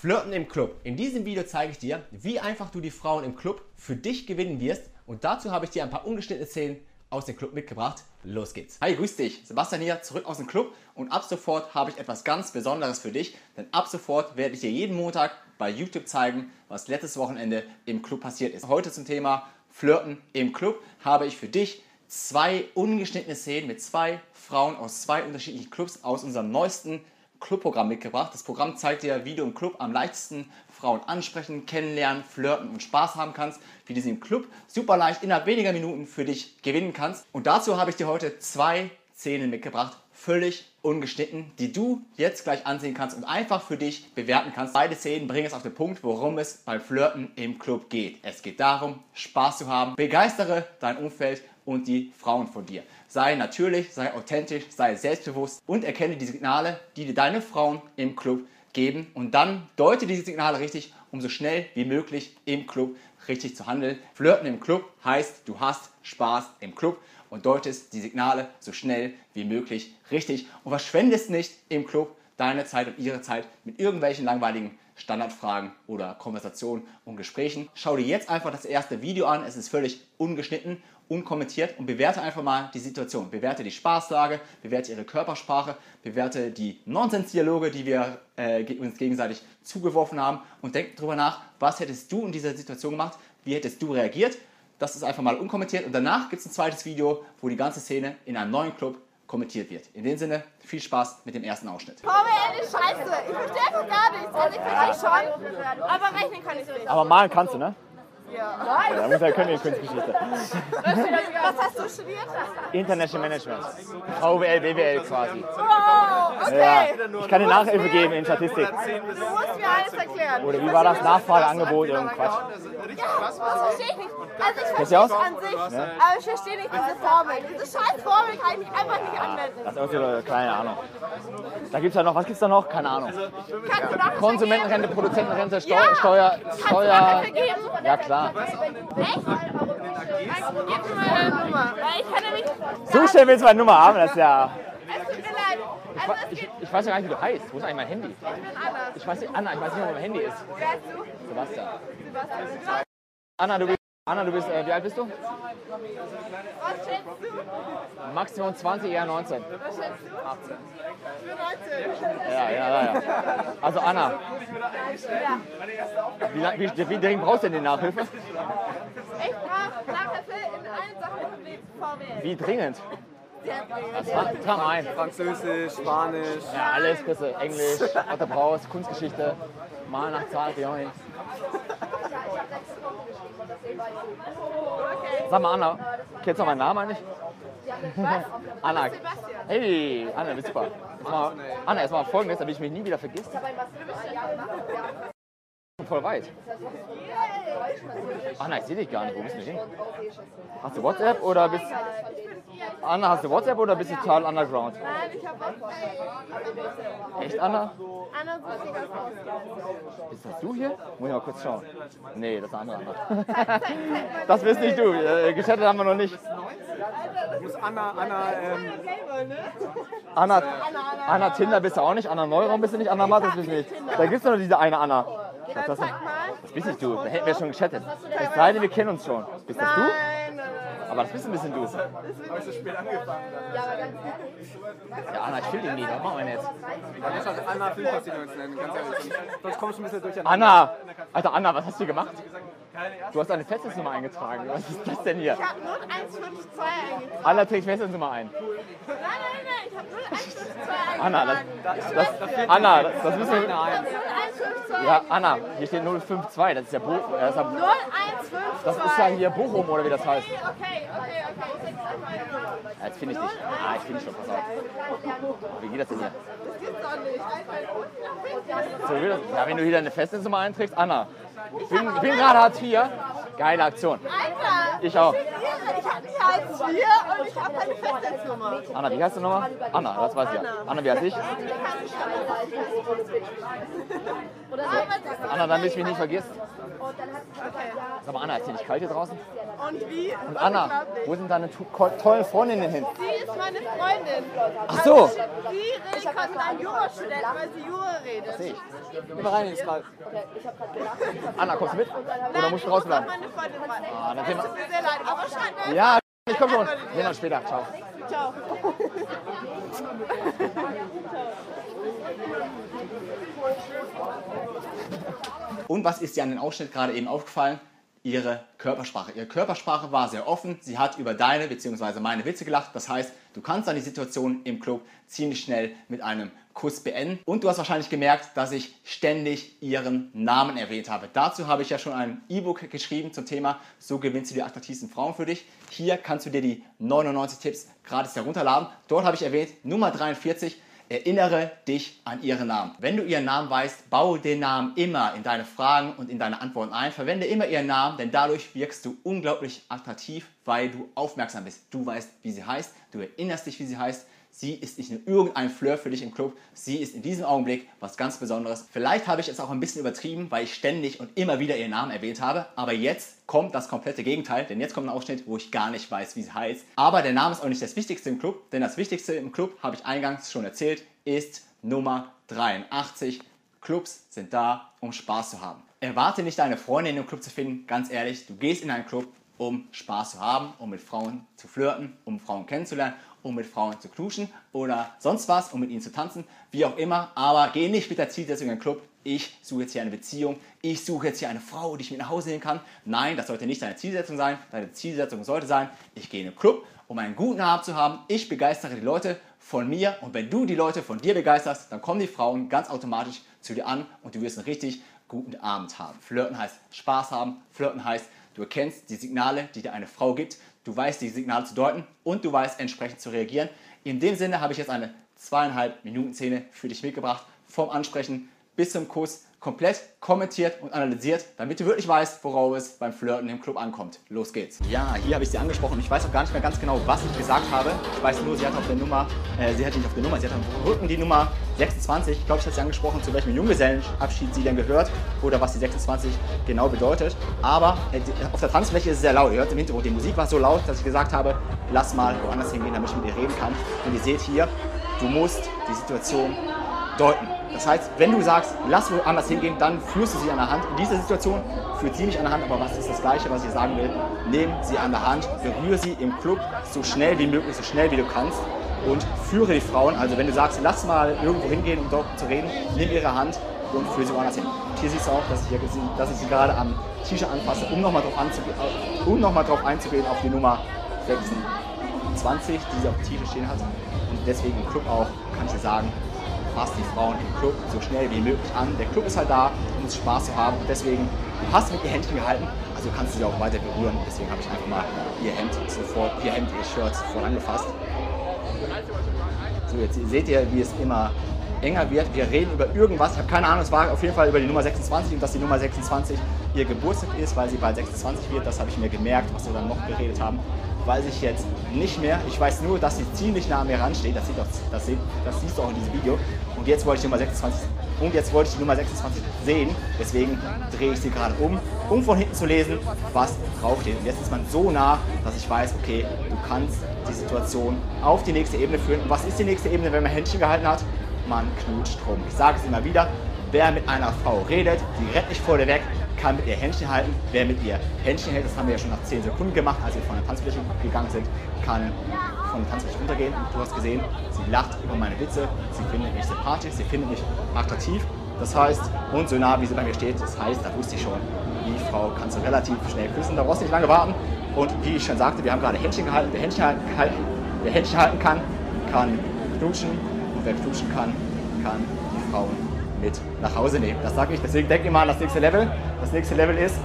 Flirten im Club. In diesem Video zeige ich dir, wie einfach du die Frauen im Club für dich gewinnen wirst. Und dazu habe ich dir ein paar ungeschnittene Szenen aus dem Club mitgebracht. Los geht's. Hi, grüß dich. Sebastian hier, zurück aus dem Club. Und ab sofort habe ich etwas ganz Besonderes für dich. Denn ab sofort werde ich dir jeden Montag bei YouTube zeigen, was letztes Wochenende im Club passiert ist. Heute zum Thema Flirten im Club habe ich für dich zwei ungeschnittene Szenen mit zwei Frauen aus zwei unterschiedlichen Clubs aus unserem neuesten Clubprogramm mitgebracht. Das Programm zeigt dir, wie du im Club am leichtesten Frauen ansprechen, kennenlernen, flirten und Spaß haben kannst, wie du sie im Club super leicht innerhalb weniger Minuten für dich gewinnen kannst. Und dazu habe ich dir heute zwei Szenen mitgebracht, völlig ungeschnitten, die du jetzt gleich ansehen kannst und einfach für dich bewerten kannst. Beide Szenen bringen es auf den Punkt, worum es beim Flirten im Club geht. Es geht darum, Spaß zu haben, begeistere dein Umfeld und die Frauen von dir. Sei natürlich, sei authentisch, sei selbstbewusst und erkenne die Signale, die dir deine Frauen im Club geben und dann deute diese Signale richtig, um so schnell wie möglich im Club richtig zu handeln. Flirten im Club heißt, du hast Spaß im Club und deutest die Signale so schnell wie möglich richtig und verschwendest nicht im Club deine Zeit und ihre Zeit mit irgendwelchen langweiligen Standardfragen oder Konversationen und Gesprächen. Schau dir jetzt einfach das erste Video an. Es ist völlig ungeschnitten, unkommentiert und bewerte einfach mal die Situation. Bewerte die Spaßlage, bewerte ihre Körpersprache, bewerte die Nonsensdialoge, die wir äh, uns gegenseitig zugeworfen haben und denk darüber nach, was hättest du in dieser Situation gemacht, wie hättest du reagiert. Das ist einfach mal unkommentiert und danach gibt es ein zweites Video, wo die ganze Szene in einem neuen Club kommentiert wird. In dem Sinne, viel Spaß mit dem ersten Ausschnitt. Komm her, die Scheiße. Ich verstehe einfach gar nichts. Also ich verstehe schon, aber rechnen kann ich nicht. Aber malen kannst du, ne? Ja. Ja, da muss er können in Kunstgeschichte. Was hast du studiert? International Management. VWL, BWL quasi. Wow, okay. Ja, ich kann dir Nachhilfe geben in Statistik. Du musst mir alles erklären. Oder wie war das? Nachfrage, Angebot, irgendein Quatsch. Ja, das verstehe ich nicht. Also ich verstehe es an sich, aber ich verstehe nicht diese Formel. Diese scheiß Formel kann ich einfach nicht anwenden. Das ist irgendwie so, keine Ahnung. Da gibt's ja noch, was gibt's da noch? Keine Ahnung. Konsumentenrente, Produzentenrente, Steu Ja. Steuer, Steuer. Ja klar. Nämlich... So schnell willst du meine Nummer haben, das ist ja. Es tut mir leid. Also es Ich, geht... ich weiß ja gar nicht, wie du heißt. Wo ist eigentlich mein Handy? Ich bin anders. Ich weiß nicht, Anna, ich weiß nicht, wo mein Handy ist. Wer bist du? Sebastian. Sebastian. Anna, du bist, Anna, du bist, äh, wie alt bist du? Was schätzt du? Maximum 20, eher 19. Was schätzt du? 18. Ich bin 19. Ja, ja, ja. ja. Also Anna, Ja. wie, lang- wie, wie dringend brauchst du denn die Nachhilfe? Ich brauche Nachhilfe in allen Sachen mit VWL. Wie dringend? Trag mal ein. Französisch, Spanisch. Ja, alles, bitte. Englisch, was du brauchst, Kunstgeschichte, mal nach Zahl, Björn. Sag mal, Anna, kennst du meinen Namen eigentlich? Anna. Hey, Anna, du bist super. Jetzt mal, Anna, erstmal folgendes, damit ich mich nie wieder vergisst. Voll weit. Anna, ich sehe dich gar nicht. Wo bist du hin? Hast du WhatsApp oder bist Anna, hast du WhatsApp oder bist du total underground? Nein, ich habe auch Echt, Anna? Anna sucht sich. Bist das du hier? Muss ich mal kurz schauen. Nee, das ist eine andere Anna. Das bist nicht du. Äh, Geschattet haben wir noch nicht. Muss Anna, Anna, ähm, Anna, Anna Tinder bist du auch nicht. Anna Neuraum bist du nicht. Anna Mattes bist du nicht. Da gibt es nur diese eine Anna. Dann Das, sag mal. das bist nicht du. Da hätten wir schon geschattet. Es sei denn, wir kennen uns schon. Bist das du? Nein, nein, nein. Aber das bist ein bisschen du. habe ich so spät angefangen. Ja, Anna, ich will ihn nicht. Was machen wir denn jetzt? Dann muss halt Anna Filmpassinos nennen, ganz ehrlich. Sonst kommst du ein bisschen durcheinander. Anna! Alter, Anna, was hast du gemacht? Du hast eine Festnetznummer eingetragen. Was ist das denn hier? Ich habe 0152 eingetragen. Anna trägt Festnetznummer ein. Nein, nein, nein, ich habe 0152 eingetragen. Anna, das, das, Anna, das, das müssen wir. Ich habe 0152. Ja, Anna, hier steht 052. Das ist ja Bochum. Das ja 0152. Das ist ja hier Bochum oder wie das heißt. Okay, okay, okay. Ja, jetzt finde ich dich. Ah, ich finde dich schon, pass auf. Wie geht das denn hier? Das gibt's doch nicht. So, wie das, ja, wenn du hier deine Festnetznummer einträgst, Anna. Ich bin, bin gerade Hartz IV. Geile Aktion. Alter! Ich auch. Ich habe nicht Hartz IV und ich habe keine Festnetznummer. Anna, wie heißt du nochmal? Anna, das weiß ich ja. Anna, wie heißt ich? Anna, damit ich mich nicht vergisst. Sag mal, Anna, ist hier nicht kalt hier draußen? Und wie? Und Anna, wo sind deine to tollen Freundinnen hin? Sie ist meine Freundin. Ach so. Sie redet mit einem Jurastudenten, weil sie Jura redet. Sehe ich. Mal rein ins Mal. Anna, kommst du mit? Oder Nein, musst du noch rausbleiben? meine Freundin rein. Ah, dann sehen wir- tut mir sehr leid, aber scheint Ja, ich komm schon. Sehen wir uns später. Ciao. Ciao. Und was ist dir an dem Ausschnitt gerade eben aufgefallen? Ihre Körpersprache. Ihre Körpersprache war sehr offen. Sie hat über deine bzw. meine Witze gelacht. Das heißt, du kannst dann die Situation im Club ziemlich schnell mit einem Kuss beenden. Und du hast wahrscheinlich gemerkt, dass ich ständig ihren Namen erwähnt habe. Dazu habe ich ja schon ein E-Book geschrieben zum Thema So gewinnst du die attraktivsten Frauen für dich. Hier kannst du dir die 99 Tipps gratis herunterladen. Dort habe ich erwähnt, Nummer 43, Erinnere dich an ihren Namen. Wenn du ihren Namen weißt, baue den Namen immer in deine Fragen und in deine Antworten ein. Verwende immer ihren Namen, denn dadurch wirkst du unglaublich attraktiv, weil du aufmerksam bist. Du weißt, wie sie heißt, du erinnerst dich, wie sie heißt. Sie ist nicht nur irgendein Flirt für dich im Club, sie ist in diesem Augenblick was ganz Besonderes. Vielleicht habe ich es auch ein bisschen übertrieben, weil ich ständig und immer wieder ihren Namen erwähnt habe, aber jetzt kommt das komplette Gegenteil, denn jetzt kommt ein Ausschnitt, wo ich gar nicht weiß, wie sie heißt. Aber der Name ist auch nicht das Wichtigste im Club, denn das Wichtigste im Club, habe ich eingangs schon erzählt, ist Nummer 83. Clubs sind da, um Spaß zu haben. Erwarte nicht deine Freundin im Club zu finden, ganz ehrlich, du gehst in einen Club, um Spaß zu haben, um mit Frauen zu flirten, um Frauen kennenzulernen, um mit Frauen zu knuschen oder sonst was, um mit ihnen zu tanzen, wie auch immer. Aber geh nicht mit der Zielsetzung in den Club, ich suche jetzt hier eine Beziehung, ich suche jetzt hier eine Frau, die ich mit nach Hause nehmen kann. Nein, das sollte nicht deine Zielsetzung sein. Deine Zielsetzung sollte sein, ich gehe in den Club, um einen guten Abend zu haben. Ich begeistere die Leute von mir und wenn du die Leute von dir begeisterst, dann kommen die Frauen ganz automatisch zu dir an und du wirst einen richtig guten Abend haben. Flirten heißt Spaß haben, Flirten heißt, du erkennst die Signale, die dir eine Frau gibt, du weißt die Signale zu deuten und du weißt entsprechend zu reagieren. In dem Sinne habe ich jetzt eine zweieinhalb Minuten Szene für dich mitgebracht, vom Ansprechen bis zum Kuss, komplett kommentiert und analysiert, damit du wirklich weißt, worauf es beim Flirten im Club ankommt. Los geht's. Ja, hier habe ich sie angesprochen. Ich weiß auch gar nicht mehr ganz genau, was ich gesagt habe. Ich weiß nur, sie hat auf der Nummer, äh, sie hat nicht auf der Nummer, sie hat am Rücken die Nummer 26. Ich glaube, ich habe sie angesprochen, zu welchem Junggesellenabschied sie denn gehört oder was die 26 genau bedeutet. Aber äh, auf der Tanzfläche ist es sehr laut. Ihr hört im Hintergrund, die Musik war so laut, dass ich gesagt habe, lass mal woanders hingehen, damit ich mit ihr reden kann. Und ihr seht hier, du musst die Situation deuten. Das heißt, wenn du sagst, lass woanders hingehen, dann führst du sie an der Hand. In dieser Situation führt sie mich an der Hand, aber was ist das Gleiche, was ich sagen will? Nimm sie an der Hand, berühre sie im Club so schnell wie möglich, so schnell wie du kannst und führe die Frauen. Also wenn du sagst, lass mal irgendwo hingehen, um dort zu reden, nimm ihre Hand und führe sie woanders hin. Und hier siehst du auch, dass ich, hier, dass ich sie gerade am T-Shirt anfasse, um nochmal drauf, um noch mal drauf einzugehen auf die Nummer 26, die sie auf dem T-Shirt stehen hat. Und deswegen im Club auch, kann ich dir sagen, fass die Frauen im Club so schnell wie möglich an. Der Club ist halt da, um es Spaß zu haben. Und deswegen, du hast mit ihr Händchen gehalten, also kannst du sie auch weiter berühren. Deswegen habe ich einfach mal ihr Hemd sofort, ihr Hemd, ihr Shirt sofort angefasst. So, jetzt seht ihr, wie es immer enger wird. Wir reden über irgendwas. Ich habe keine Ahnung, es war auf jeden Fall über die Nummer 26 und dass die Nummer 26 ihr Geburtstag ist, weil sie bald 26 wird. Das habe ich mir gemerkt, was wir dann noch geredet haben. Weiß ich jetzt nicht mehr. Ich weiß nur, dass sie ziemlich nah an mir ransteht. Das, sieht auch, das, sieht, das siehst du auch in diesem Video. Und jetzt wollte ich die Nummer 26 und jetzt wollte ich die Nummer 26 sehen. Deswegen drehe ich sie gerade um, um von hinten zu lesen, was draufsteht. Und jetzt ist man so nah, dass ich weiß, okay, du kannst die Situation auf die nächste Ebene führen. Und was ist die nächste Ebene, wenn man Händchen gehalten hat? Man knutscht rum. Ich sage es immer wieder, wer mit einer Frau redet, die rennt nicht vor dir weg, kann mit ihr Händchen halten. Wer mit ihr Händchen hält, das haben wir ja schon nach 10 Sekunden gemacht, als wir von der Tanzfläche gegangen sind, kann von der Tanzfläche runtergehen. Und du hast gesehen, sie lacht über meine Witze, sie findet mich sympathisch, sie findet mich attraktiv. Das heißt, und so nah wie sie bei mir steht, das heißt, da wusste ich schon, die Frau kannst du relativ schnell küssen, da brauchst du nicht lange warten. Und wie ich schon sagte, wir haben gerade Händchen gehalten. Wer Händchen halten, halten, wer Händchen halten kann, kann knutschen. Und wer knutschen kann, kann die Frauen mit nach Hause nehmen. Das sage ich, deswegen denk immer an das nächste Level. Das nächste Level ist,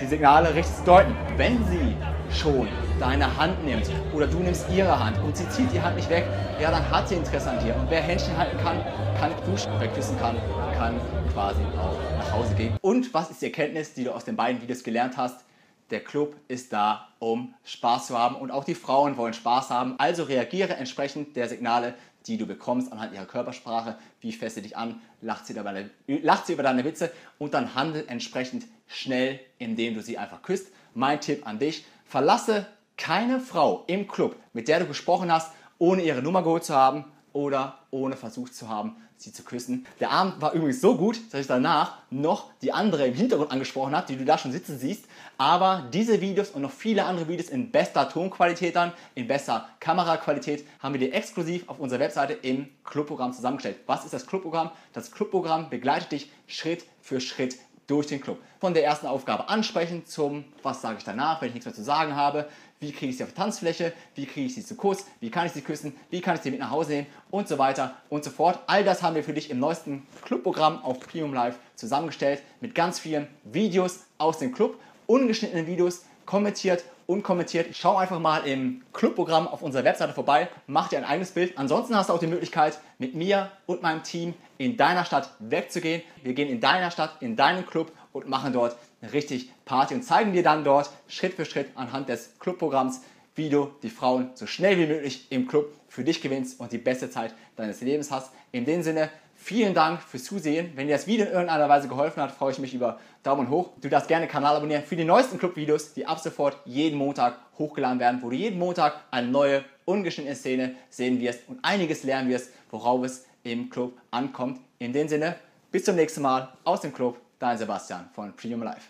die Signale richtig zu deuten. Wenn sie schon deine Hand nimmt oder du nimmst ihre Hand und sie zieht die Hand nicht weg, ja, dann hat sie Interesse an dir. Und wer Händchen halten kann, kann knutschen. Wer küssen kann, kann quasi auch nach Hause gehen. Und was ist die Erkenntnis, die du aus den beiden Videos gelernt hast? Der Club ist da, um Spaß zu haben und auch die Frauen wollen Spaß haben. Also reagiere entsprechend der Signale, die du bekommst anhand ihrer Körpersprache. Wie fest sie dich an, lacht sie, deine, lacht sie über deine Witze und dann handel entsprechend schnell, indem du sie einfach küsst. Mein Tipp an dich, Verlasse keine Frau im Club, mit der du gesprochen hast, ohne ihre Nummer geholt zu haben oder ohne versucht zu haben, sie zu küssen. Der Abend war übrigens so gut, dass ich danach noch die andere im Hintergrund angesprochen habe, die du da schon sitzen siehst. Aber diese Videos und noch viele andere Videos in bester Tonqualität dann, in bester Kameraqualität, haben wir dir exklusiv auf unserer Webseite im Clubprogramm zusammengestellt. Was ist das Clubprogramm? Das Clubprogramm begleitet dich Schritt für Schritt durch den Club. Von der ersten Aufgabe ansprechen zum, was sage ich danach, wenn ich nichts mehr zu sagen habe, wie kriege ich sie auf die Tanzfläche, wie kriege ich sie zu Kuss, wie kann ich sie küssen, wie kann ich sie mit nach Hause nehmen und so weiter und so fort. All das haben wir für dich im neuesten Clubprogramm auf Premium Live zusammengestellt mit ganz vielen Videos aus dem Club, ungeschnittenen Videos, kommentiert und kommentiert. Schau einfach mal im Clubprogramm auf unserer Webseite vorbei, mach dir ein eigenes Bild. Ansonsten hast du auch die Möglichkeit, mit mir und meinem Team in deiner Stadt wegzugehen. Wir gehen in deiner Stadt, in deinen Club und machen dort richtig Party und zeigen dir dann dort Schritt für Schritt anhand des Clubprogramms, wie du die Frauen so schnell wie möglich im Club für dich gewinnst und die beste Zeit deines Lebens hast. In dem Sinne, vielen Dank fürs Zusehen. Wenn dir das Video in irgendeiner Weise geholfen hat, freue ich mich über Daumen hoch. Du darfst gerne den Kanal abonnieren für die neuesten Clubvideos, die ab sofort jeden Montag hochgeladen werden, wo du jeden Montag eine neue, ungeschnittene Szene sehen wirst und einiges lernen wirst, worauf es im Club ankommt. In dem Sinne, bis zum nächsten Mal aus dem Club, dein Sebastian von Premium Life.